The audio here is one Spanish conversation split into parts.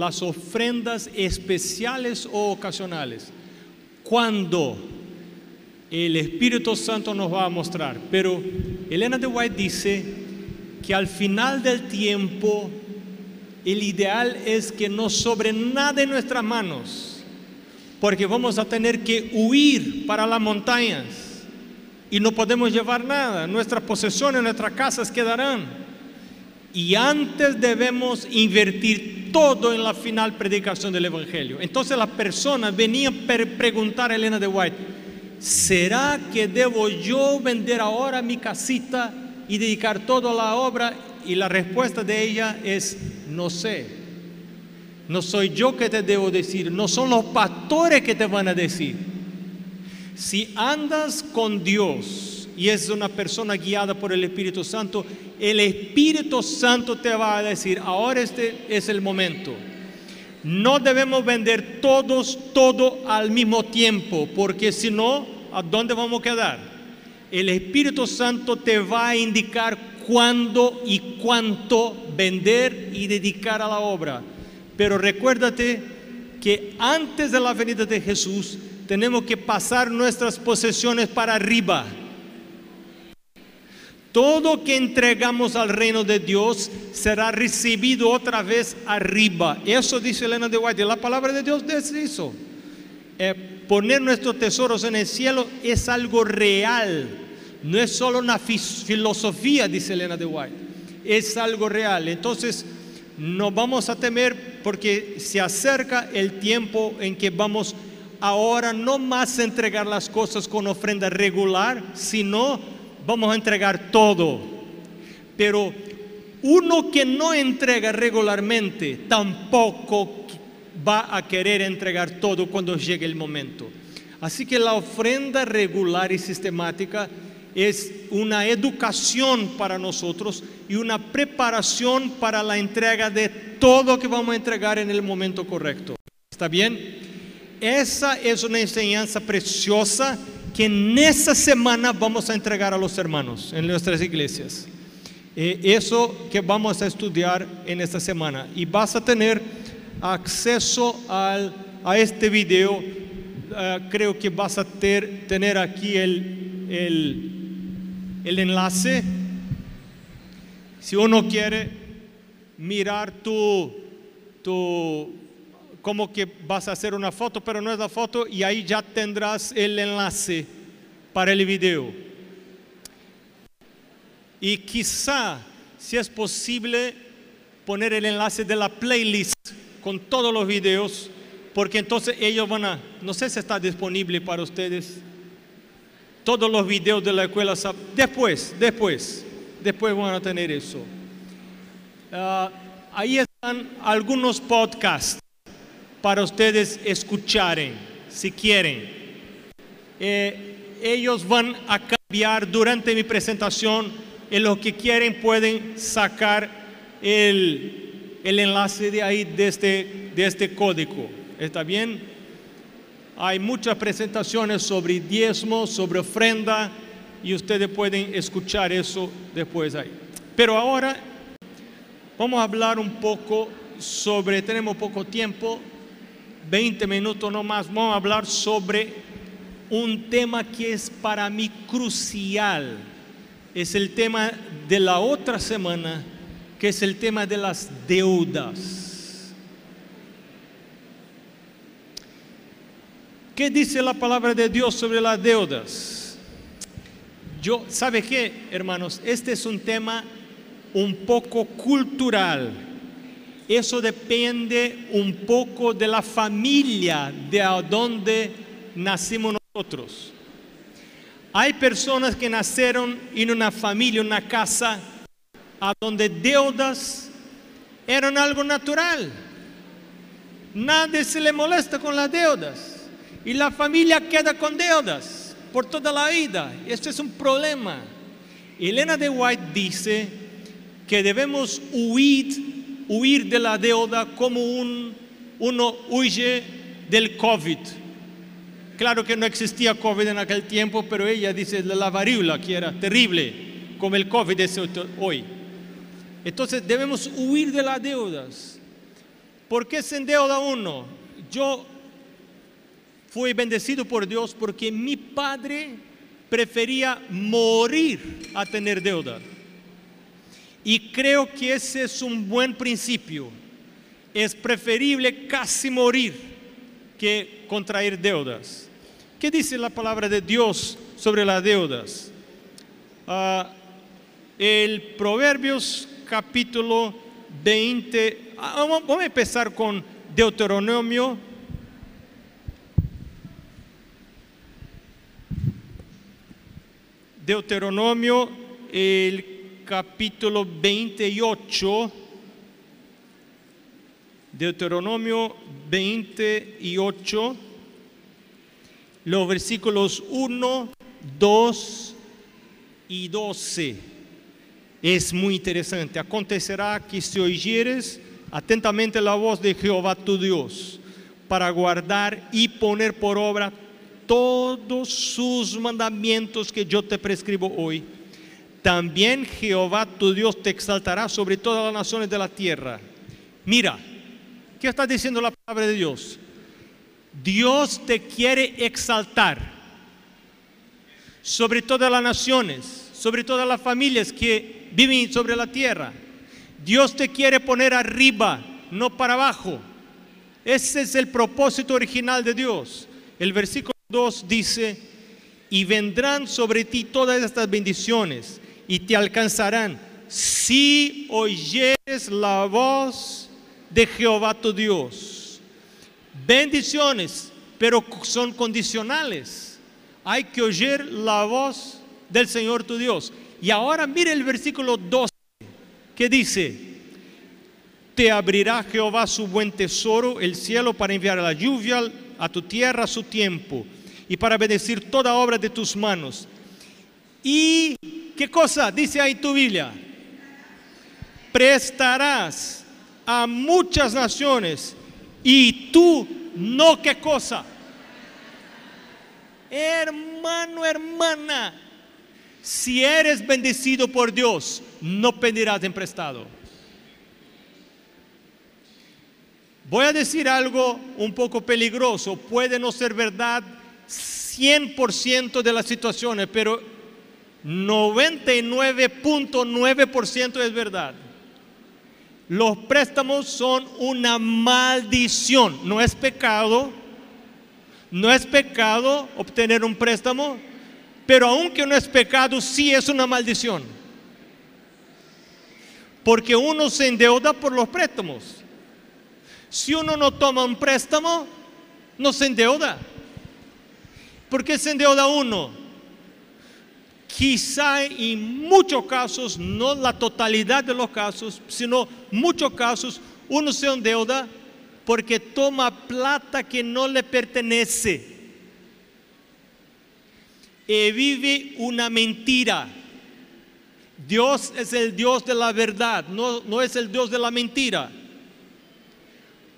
las ofrendas especiales o ocasionales. Cuando el Espíritu Santo nos va a mostrar. Pero Elena de White dice que al final del tiempo el ideal es que no sobre nada en nuestras manos, porque vamos a tener que huir para las montañas y no podemos llevar nada, nuestras posesiones, nuestras casas quedarán. Y antes debemos invertir todo en la final predicación del Evangelio. Entonces las personas venían a preguntar a Elena de White, ¿será que debo yo vender ahora mi casita y dedicar toda la obra? Y la respuesta de ella es, no sé. No soy yo que te debo decir, no son los pastores que te van a decir. Si andas con Dios y es una persona guiada por el Espíritu Santo, el Espíritu Santo te va a decir, ahora este es el momento. No debemos vender todos todo al mismo tiempo, porque si no, ¿a dónde vamos a quedar? El Espíritu Santo te va a indicar cuándo y cuánto vender y dedicar a la obra. Pero recuérdate que antes de la venida de Jesús tenemos que pasar nuestras posesiones para arriba. Todo que entregamos al reino de Dios será recibido otra vez arriba. Eso dice Elena de White. La palabra de Dios dice eso. Eh, poner nuestros tesoros en el cielo es algo real. No es solo una filosofía, dice Elena de White. Es algo real. Entonces, no vamos a temer porque se acerca el tiempo en que vamos ahora no más a entregar las cosas con ofrenda regular, sino vamos a entregar todo. Pero uno que no entrega regularmente tampoco va a querer entregar todo cuando llegue el momento. Así que la ofrenda regular y sistemática es una educación para nosotros y una preparación para la entrega de todo que vamos a entregar en el momento correcto. ¿Está bien? Esa es una enseñanza preciosa que en esta semana vamos a entregar a los hermanos en nuestras iglesias. Eh, eso que vamos a estudiar en esta semana. Y vas a tener acceso al, a este video. Eh, creo que vas a tener aquí el, el, el enlace. Si uno quiere mirar tu, tu como que vas a hacer una foto, pero no es la foto y ahí ya tendrás el enlace para el video. Y quizá, si es posible, poner el enlace de la playlist con todos los videos, porque entonces ellos van a, no sé si está disponible para ustedes, todos los videos de la escuela, después, después, después van a tener eso. Ah, ahí están algunos podcasts para ustedes escucharen, si quieren. Eh, ellos van a cambiar durante mi presentación. En lo que quieren pueden sacar el, el enlace de ahí, de este, de este código. ¿Está bien? Hay muchas presentaciones sobre diezmo, sobre ofrenda, y ustedes pueden escuchar eso después ahí. Pero ahora vamos a hablar un poco sobre, tenemos poco tiempo, 20 minutos no más, vamos a hablar sobre un tema que es para mí crucial. Es el tema de la otra semana, que es el tema de las deudas. ¿Qué dice la palabra de Dios sobre las deudas? Yo, ¿sabe qué, hermanos? Este es un tema un poco cultural eso depende un poco de la familia de donde nacimos nosotros. Hay personas que nacieron en una familia, una casa, a donde deudas eran algo natural. Nadie se le molesta con las deudas. Y la familia queda con deudas por toda la vida. Este es un problema. Elena de White dice que debemos huir huir de la deuda como un, uno huye del COVID. Claro que no existía COVID en aquel tiempo, pero ella dice la varíola, que era terrible, como el COVID es hoy. Entonces debemos huir de las deudas. ¿Por qué se endeuda uno? Yo fui bendecido por Dios porque mi padre prefería morir a tener deuda. Y creo que ese es un buen principio. Es preferible casi morir que contraer deudas. ¿Qué dice la palabra de Dios sobre las deudas? Ah, el Proverbios capítulo 20, ah, vamos a empezar con Deuteronomio. Deuteronomio, el capítulo 28. Deuteronomio 28, los versículos 1, 2 y 12. Es muy interesante. Acontecerá que si oyeres atentamente la voz de Jehová tu Dios, para guardar y poner por obra todos sus mandamientos que yo te prescribo hoy, también Jehová tu Dios te exaltará sobre todas las naciones de la tierra. Mira, ¿Qué está diciendo la palabra de Dios? Dios te quiere exaltar sobre todas las naciones, sobre todas las familias que viven sobre la tierra. Dios te quiere poner arriba, no para abajo. Ese es el propósito original de Dios. El versículo 2 dice, y vendrán sobre ti todas estas bendiciones y te alcanzarán si oyeres la voz de Jehová tu Dios. Bendiciones, pero son condicionales. Hay que oír la voz del Señor tu Dios. Y ahora mire el versículo 12 que dice, te abrirá Jehová su buen tesoro, el cielo, para enviar la lluvia a tu tierra a su tiempo y para bendecir toda obra de tus manos. Y, ¿qué cosa dice ahí tu Biblia? Prestarás a muchas naciones y tú no qué cosa. Hermano, hermana, si eres bendecido por Dios, no pedirás en prestado. Voy a decir algo un poco peligroso, puede no ser verdad 100% de las situaciones, pero 99.9% es verdad. Los préstamos son una maldición, no es pecado. No es pecado obtener un préstamo, pero aunque no es pecado, sí es una maldición. Porque uno se endeuda por los préstamos. Si uno no toma un préstamo, no se endeuda. ¿Por qué se endeuda uno? Quizá en muchos casos, no la totalidad de los casos, sino muchos casos, uno se endeuda porque toma plata que no le pertenece y vive una mentira. Dios es el Dios de la verdad, no, no es el Dios de la mentira.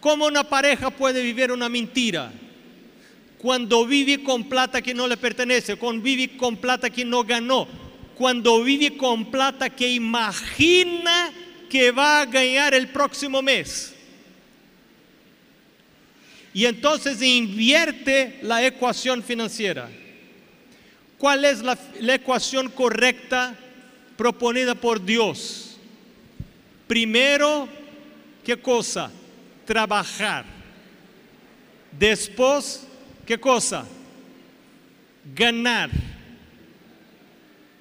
¿Cómo una pareja puede vivir una mentira? Cuando vive con plata que no le pertenece, cuando vive con plata que no ganó, cuando vive con plata que imagina que va a ganar el próximo mes. Y entonces invierte la ecuación financiera. ¿Cuál es la, ecuación correcta proponida por Dios? Primero, ¿qué cosa? Trabajar. Después, ¿Qué cosa? Ganar.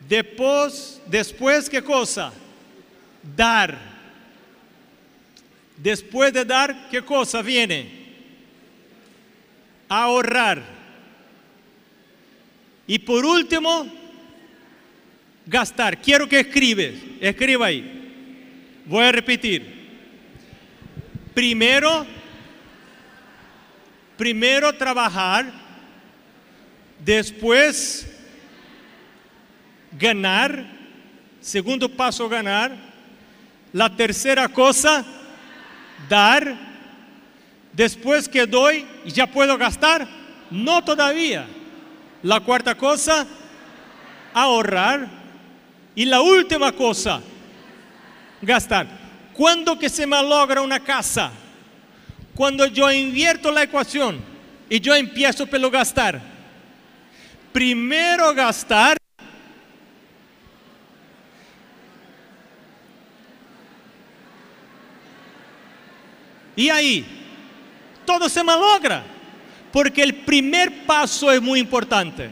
Después, después, ¿qué cosa? Dar. Después de dar, ¿qué cosa viene? Ahorrar. Y por último, gastar. Quiero que escribes, escriba ahí. Voy a repetir. Primero, primero trabajar, después ganar, segundo paso ganar, la tercera cosa, dar, después que doy, ¿ya puedo gastar? No todavía. La cuarta cosa, ahorrar. Y la última cosa, gastar. ¿Cuándo que se malogra una casa? Cuando yo invierto la ecuación y yo empiezo pelo gastar, primero gastar y ahí todo se malogra, porque el primer paso es muy importante.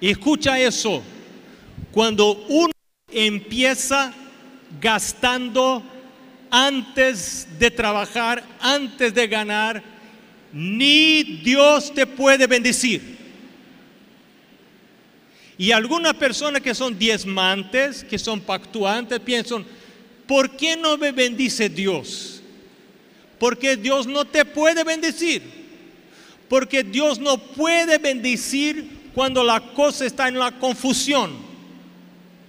Escucha eso, cuando uno empieza gastando antes de trabajar, antes de ganar, ni Dios te puede bendecir. Y algunas personas que son diezmantes, que son pactuantes, piensan, ¿por qué no me bendice Dios? Porque Dios no te puede bendecir. Porque Dios no puede bendecir cuando la cosa está en la confusión.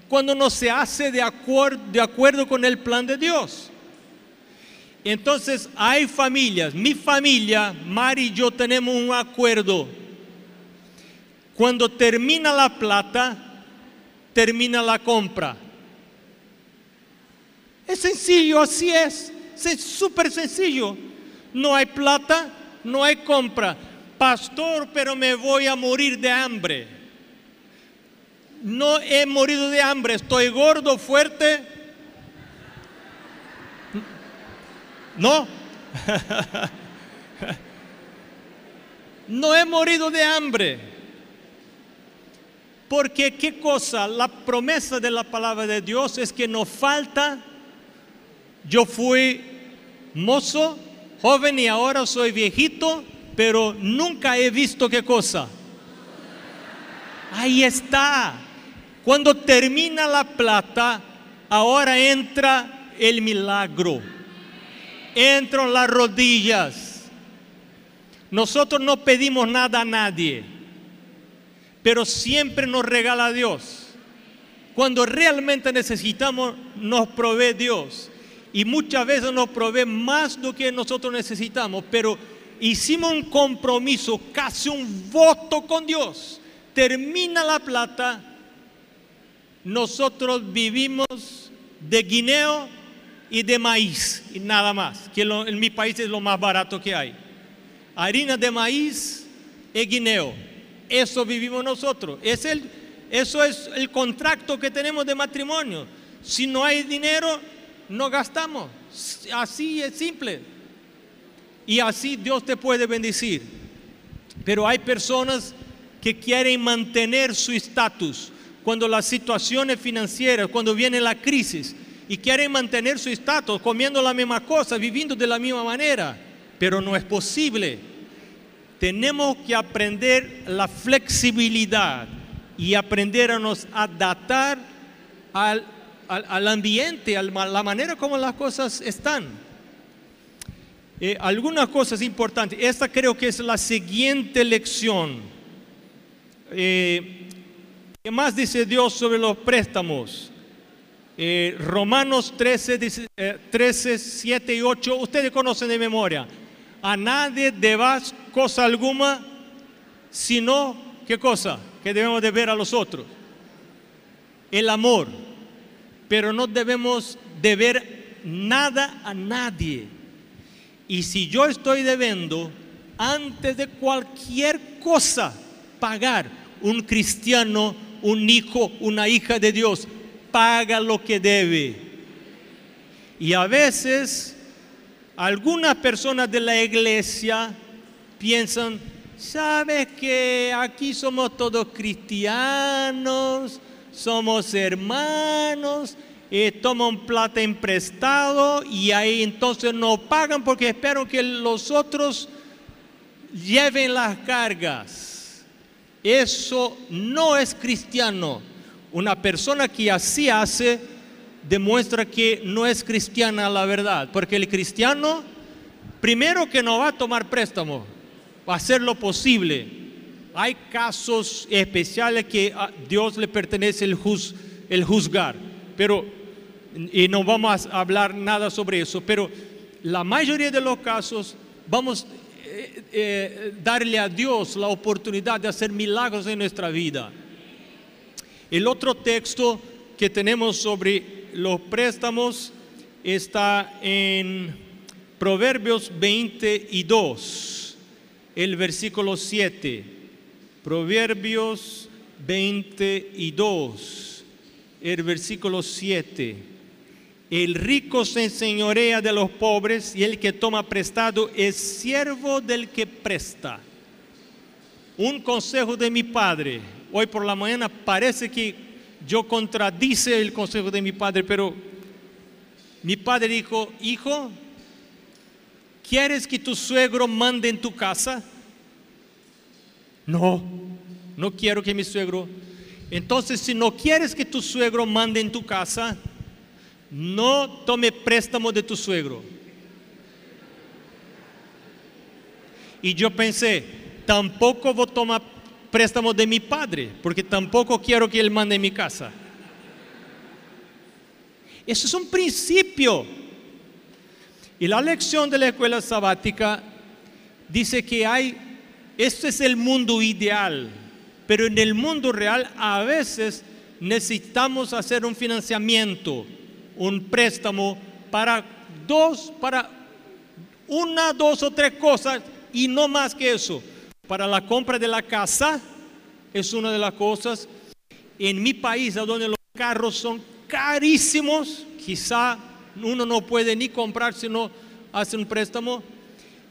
Cuando no se hace de, acuerdo, de acuerdo con el plan de Dios. Entonces hay familias, mi familia, Mari y yo tenemos un acuerdo cuando termina la plata, termina la compra. Es sencillo, así es. Es súper sencillo. No hay plata, no hay compra. Pastor, pero me voy a morir de hambre. No he morido de hambre, estoy gordo, fuerte. No. no he morido de hambre. Porque qué cosa, la promesa de la palabra de Dios es que no falta. Yo fui mozo, joven y ahora soy viejito, pero nunca he visto qué cosa. Ahí está. Cuando termina la plata, ahora entra el milagro. Entran las rodillas. Nosotros no pedimos nada a nadie pero siempre nos regala Dios. Cuando realmente necesitamos, nos provee Dios. Y muchas veces nos provee más de lo que nosotros necesitamos, pero hicimos un compromiso, casi un voto con Dios. Termina la plata, nosotros vivimos de guineo y de maíz y nada más, que en mi país es lo más barato que hay. Harina de maíz y guineo eso vivimos nosotros. Es el, eso es el contrato que tenemos de matrimonio. Si no hay dinero, no gastamos. Así es simple. Y así Dios te puede bendecir. Pero hay personas que quieren mantener su estatus cuando las situaciones financieras, cuando viene la crisis, y quieren mantener su estatus comiendo la misma cosa, viviendo de la misma manera. Pero no es posible tenemos que aprender la flexibilidad y aprender a nos adaptar al, al, ambiente, a la manera como las cosas están. Eh, algunas cosas importantes. Esta creo que es la siguiente lección. Eh, ¿Qué más dice Dios sobre los préstamos? Eh, Romanos 13, 13, 7 y 8, ustedes conocen de memoria a nadie debas cosa alguna, sino, ¿qué cosa? Que debemos de ver a los otros. El amor. Pero no debemos deber nada a nadie. Y si yo estoy debiendo, antes de cualquier cosa, pagar, un cristiano, un hijo, una hija de Dios, paga lo que debe. Y a veces algunas personas de la iglesia piensan, ¿sabes que aquí somos todos cristianos, somos hermanos, y toman plata emprestado y ahí entonces no pagan porque esperan que los otros lleven las cargas? Eso no es cristiano. Una persona que así hace demuestra que no es cristiana la verdad, porque el cristiano, primero que no va a tomar préstamo, va a hacer lo posible. Hay casos especiales que a Dios le pertenece el, juzgar, pero, y no vamos a hablar nada sobre eso, pero la mayoría de los casos vamos a eh, eh, darle a Dios la oportunidad de hacer milagros en nuestra vida. El otro texto que tenemos sobre los préstamos está en Proverbios 22, el versículo 7. Proverbios 22, el versículo 7. El rico se enseñorea de los pobres y el que toma prestado es siervo del que presta. Un consejo de mi padre. Hoy por la mañana parece que yo contradice el consejo de mi padre, pero mi padre dijo, hijo, ¿quieres que tu suegro mande en tu casa? No, no quiero que mi suegro. Entonces, si no quieres que tu suegro mande en tu casa, no tome préstamo de tu suegro. Y yo pensé, tampoco voy a tomar préstamo de mi padre, porque tampoco quiero que él mande mi casa. Eso es un principio. Y la lección de la escuela sabática dice que hay, este es el mundo ideal, pero en el mundo real a veces necesitamos hacer un financiamiento, un préstamo para dos, para una, dos o tres cosas y no más que eso. Para la compra de la casa es una de las cosas. En mi país, donde los carros son carísimos, quizá uno no puede ni comprar si no hace un préstamo.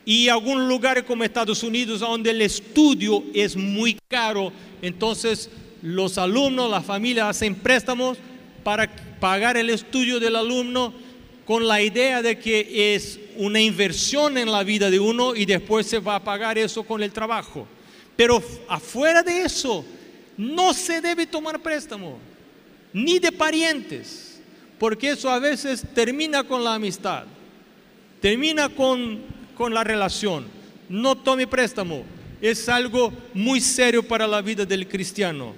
Y algunos lugares como Estados Unidos, donde el estudio es muy caro, entonces los alumnos, la familia hacen préstamos para pagar el estudio del alumno con la idea de que es una inversión en la vida de uno y después se va a pagar eso con el trabajo. Pero afuera de eso, no se debe tomar préstamo, ni de parientes, porque eso a veces termina con la amistad, termina con, con la relación. No tome préstamo, es algo muy serio para la vida del cristiano.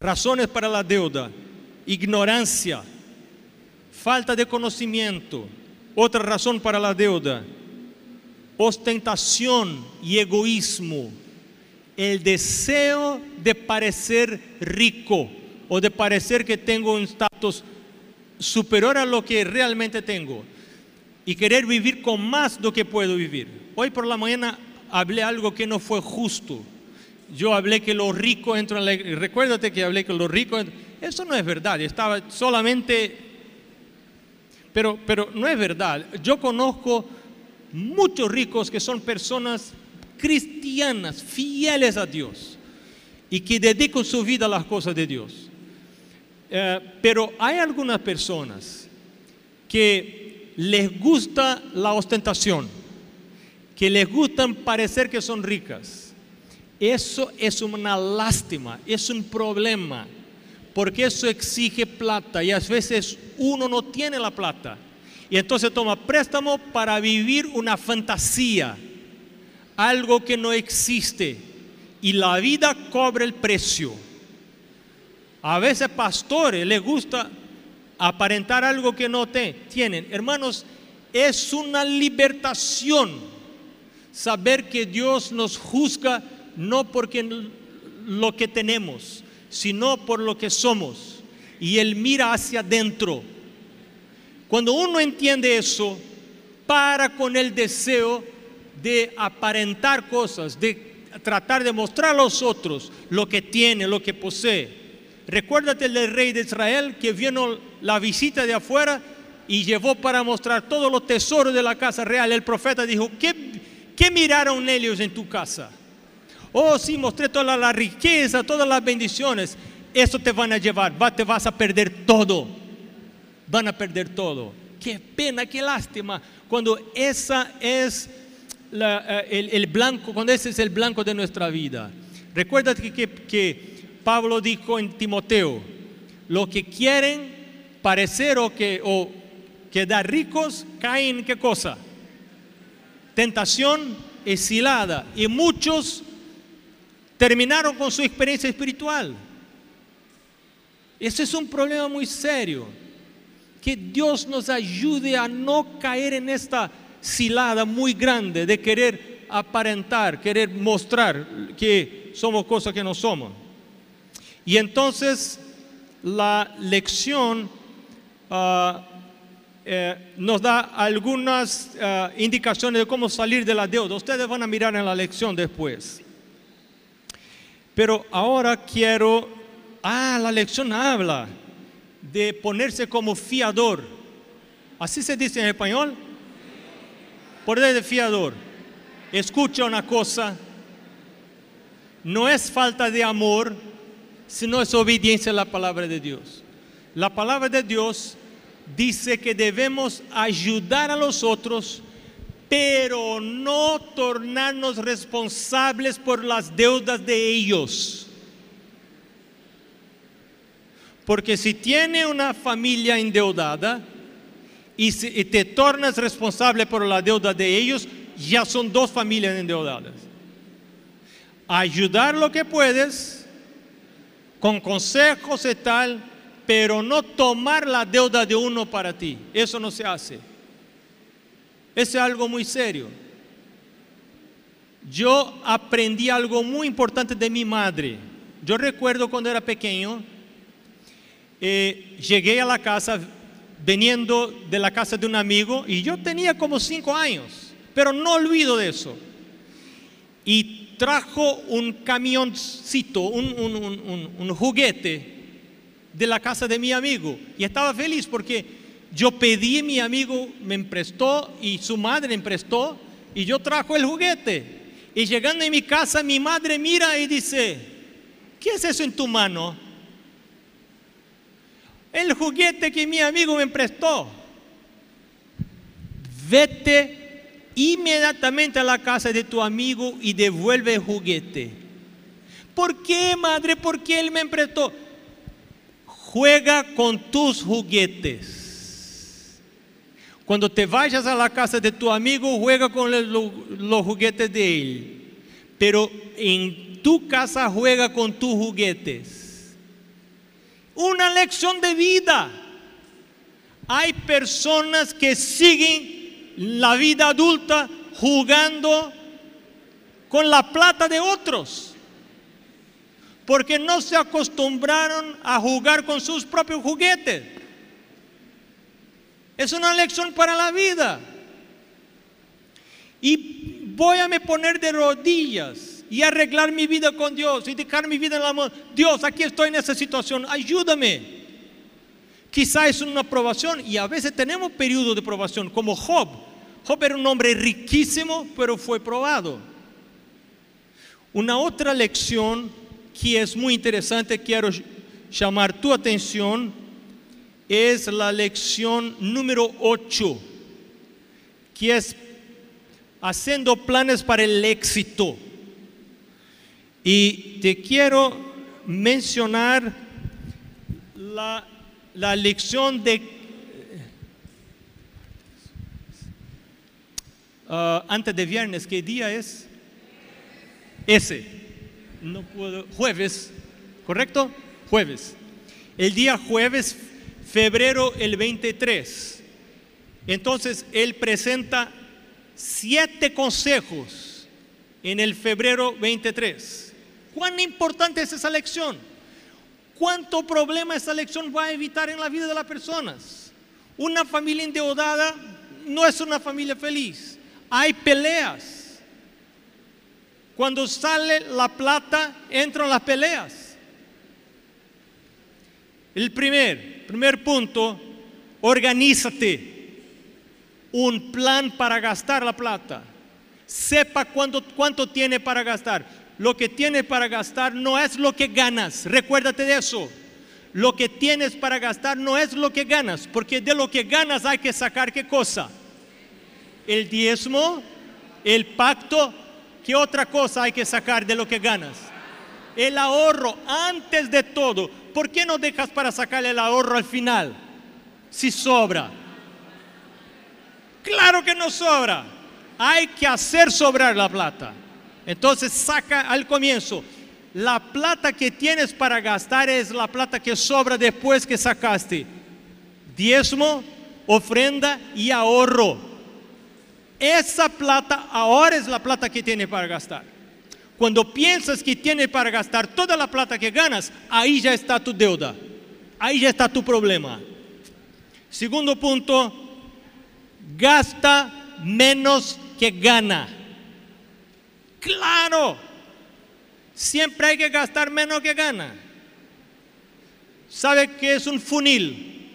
Razones para la deuda, ignorancia, falta de conocimiento. Otra razón para la deuda, ostentación y egoísmo. El deseo de parecer rico o de parecer que tengo un estatus superior a lo que realmente tengo y querer vivir con más de lo que puedo vivir. Hoy por la mañana hablé algo que no fue justo. Yo hablé que los ricos entran en la Recuérdate que hablé que los ricos. Eso no es verdad. Estaba solamente pero, pero no es verdad. Yo conozco muchos ricos que son personas cristianas, fieles a Dios y que dedican su vida a las cosas de Dios. Eh, pero hay algunas personas que les gusta la ostentación, que les gusta parecer que son ricas. Eso es una lástima, es un problema porque eso exige plata y a veces uno no tiene la plata. Y entonces toma préstamo para vivir una fantasía, algo que no existe. Y la vida cobra el precio. A veces pastores les gusta aparentar algo que no tienen. Hermanos, es una libertación saber que Dios nos juzga no porque lo que tenemos, sino por lo que somos. Y Él mira hacia adentro. Cuando uno entiende eso, para con el deseo de aparentar cosas, de tratar de mostrar a los otros lo que tiene, lo que posee. Recuérdate del rey de Israel que vino la visita de afuera y llevó para mostrar todos los tesoros de la casa real. El profeta dijo, ¿qué, qué miraron ellos en tu casa? Oh, sí, mostré toda la riqueza, todas las bendiciones. Eso te van a llevar, te vas a perder todo. Van a perder todo. Qué pena, qué lástima. Cuando esa es eh, el, blanco, cuando ese es el blanco de nuestra vida. Recuerda que, que, Pablo dijo en Timoteo, lo que quieren parecer o, que, o quedar ricos, caen en qué cosa? Tentación exilada. Y muchos terminaron con su experiencia espiritual. Ese es un problema muy serio. Que Dios nos ayude a no caer en esta cilada muy grande de querer aparentar, querer mostrar que somos cosas que no somos. Y entonces la lección ah, eh, nos da algunas eh, indicaciones de cómo salir de la deuda. Ustedes van a mirar en la lección después. Pero ahora quiero, ah, la lección habla de ponerse como fiador. Así se dice en español. Poder de fiador. Escucha una cosa. No es falta de amor, sino es obediencia a la palabra de Dios. La palabra de Dios dice que debemos ayudar a los otros, pero no tornarnos responsables por las deudas de ellos. Porque si tiene una familia endeudada y, te tornas responsable por la deuda de ellos, ya son dos familias endeudadas. Ayudar lo que puedes, con consejos y tal, pero no tomar la deuda de uno para ti. Eso no se hace. Eso es algo muy serio. Yo aprendí algo muy importante de mi madre. Yo recuerdo cuando era pequeño, eh, llegué a la casa veniendo de la casa de un amigo y yo tenía como cinco años, pero no olvido de eso. Y trajo un camioncito, un, un, un, un juguete de la casa de mi amigo y estaba feliz porque yo pedí, mi amigo me emprestó y su madre me prestó y yo trajo el juguete. Y llegando a mi casa, mi madre mira y dice, ¿qué es eso en tu mano? El juguete que mi amigo me prestó. Vete inmediatamente a la casa de tu amigo y devuelve el juguete. ¿Por qué, madre? ¿Por qué él me prestó? Juega con tus juguetes. Cuando te vayas a la casa de tu amigo, juega con los juguetes de él. Pero en tu casa juega con tus juguetes. Una lección de vida. Hay personas que siguen la vida adulta jugando con la plata de otros porque no se acostumbraron a jugar con sus propios juguetes. Es una lección para la vida. Y voy a me poner de rodillas y arreglar mi vida con Dios y dejar mi vida en la mano. Dios, aquí estoy en esa situación, ayúdame. Quizá es una aprobación y a veces tenemos periodos de probación, como Job. Job era un hombre riquísimo, pero fue probado. Una otra lección que es muy interesante, quiero llamar tu atención, es la lección número 8, que es haciendo planes para el éxito. Y te quiero mencionar la, la lección de uh, antes de viernes, ¿qué día es? Ese no puedo, jueves, ¿correcto? Jueves. El día jueves, febrero el 23. Entonces, él presenta siete consejos en el febrero 23. ¿Cuán importante es esa lección? ¿Cuánto problema esa lección va a evitar en la vida de las personas? Una familia endeudada no es una familia feliz. Hay peleas cuando sale la plata, entran las peleas. El primer, primer punto, organízate. Un plan para gastar la plata. Sepa cuánto, cuánto tiene para gastar. Lo que tiene para gastar no es lo que ganas. Recuérdate de eso. Lo que tienes para gastar no es lo que ganas, porque de lo que ganas hay que sacar qué cosa. El diezmo, el pacto ¿Qué otra cosa hay que sacar de lo que ganas? El ahorro antes de todo. ¿Por qué no dejas para sacar el ahorro al final? Si sobra. Claro que no sobra. Hay que hacer sobrar la plata. Entonces saca al comienzo. La plata que tienes para gastar es la plata que sobra después que sacaste. Diezmo, ofrenda y ahorro. Esa plata ahora es la plata que tiene para gastar. Cuando piensas que tiene para gastar toda la plata que ganas, ahí ya está tu deuda. Ahí ya está tu problema. Segundo punto, gasta menos que gana. Claro, siempre hay que gastar menos que gana. ¿Sabe qué es un funil?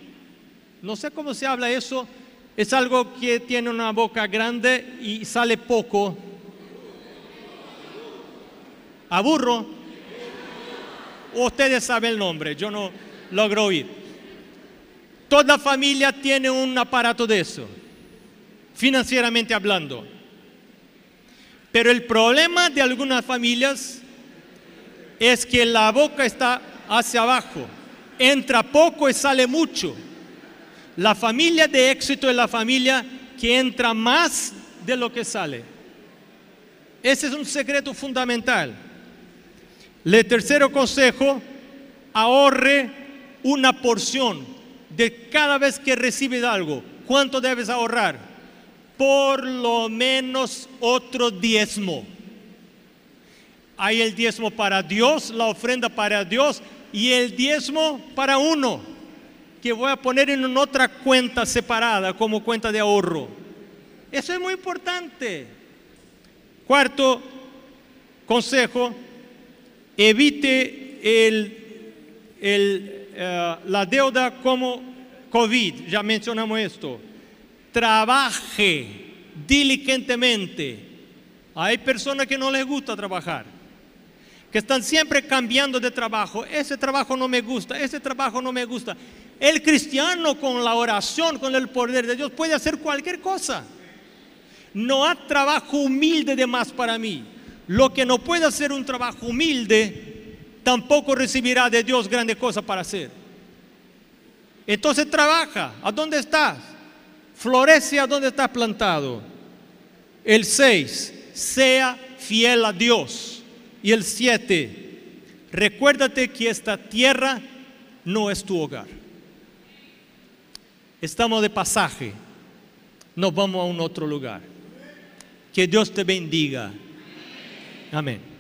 No sé cómo se habla eso. Es algo que tiene una boca grande y sale poco. ¿Aburro? Ustedes saben el nombre, yo no logro oír. Toda familia tiene un aparato de eso, financieramente hablando. Pero el problema de algunas familias es que la boca está hacia abajo, entra poco y sale mucho. La familia de éxito es la familia que entra más de lo que sale. Ese es un secreto fundamental. Le tercero consejo, ahorre una porción de cada vez que recibes algo. ¿Cuánto debes ahorrar? Por lo menos otro diezmo. Hay el diezmo para Dios, la ofrenda para Dios y el diezmo para uno, que voy a poner en otra cuenta separada como cuenta de ahorro. Eso es muy importante. Cuarto consejo, evite el, el, eh, la deuda como COVID, ya mencionamos esto. Trabaje diligentemente. Hay personas que no les gusta trabajar, que están siempre cambiando de trabajo. Ese trabajo no me gusta, ese trabajo no me gusta. El cristiano con la oración, con el poder de Dios, puede hacer cualquier cosa. No hay trabajo humilde de más para mí. Lo que no puede hacer un trabajo humilde, tampoco recibirá de Dios grandes cosas para hacer. Entonces trabaja. ¿A dónde estás? Florece a donde estás plantado. El 6, sea fiel a Dios. Y el 7, recuérdate que esta tierra no es tu hogar. Estamos de pasaje. Nos vamos a un otro lugar. Que Dios te bendiga. Amén.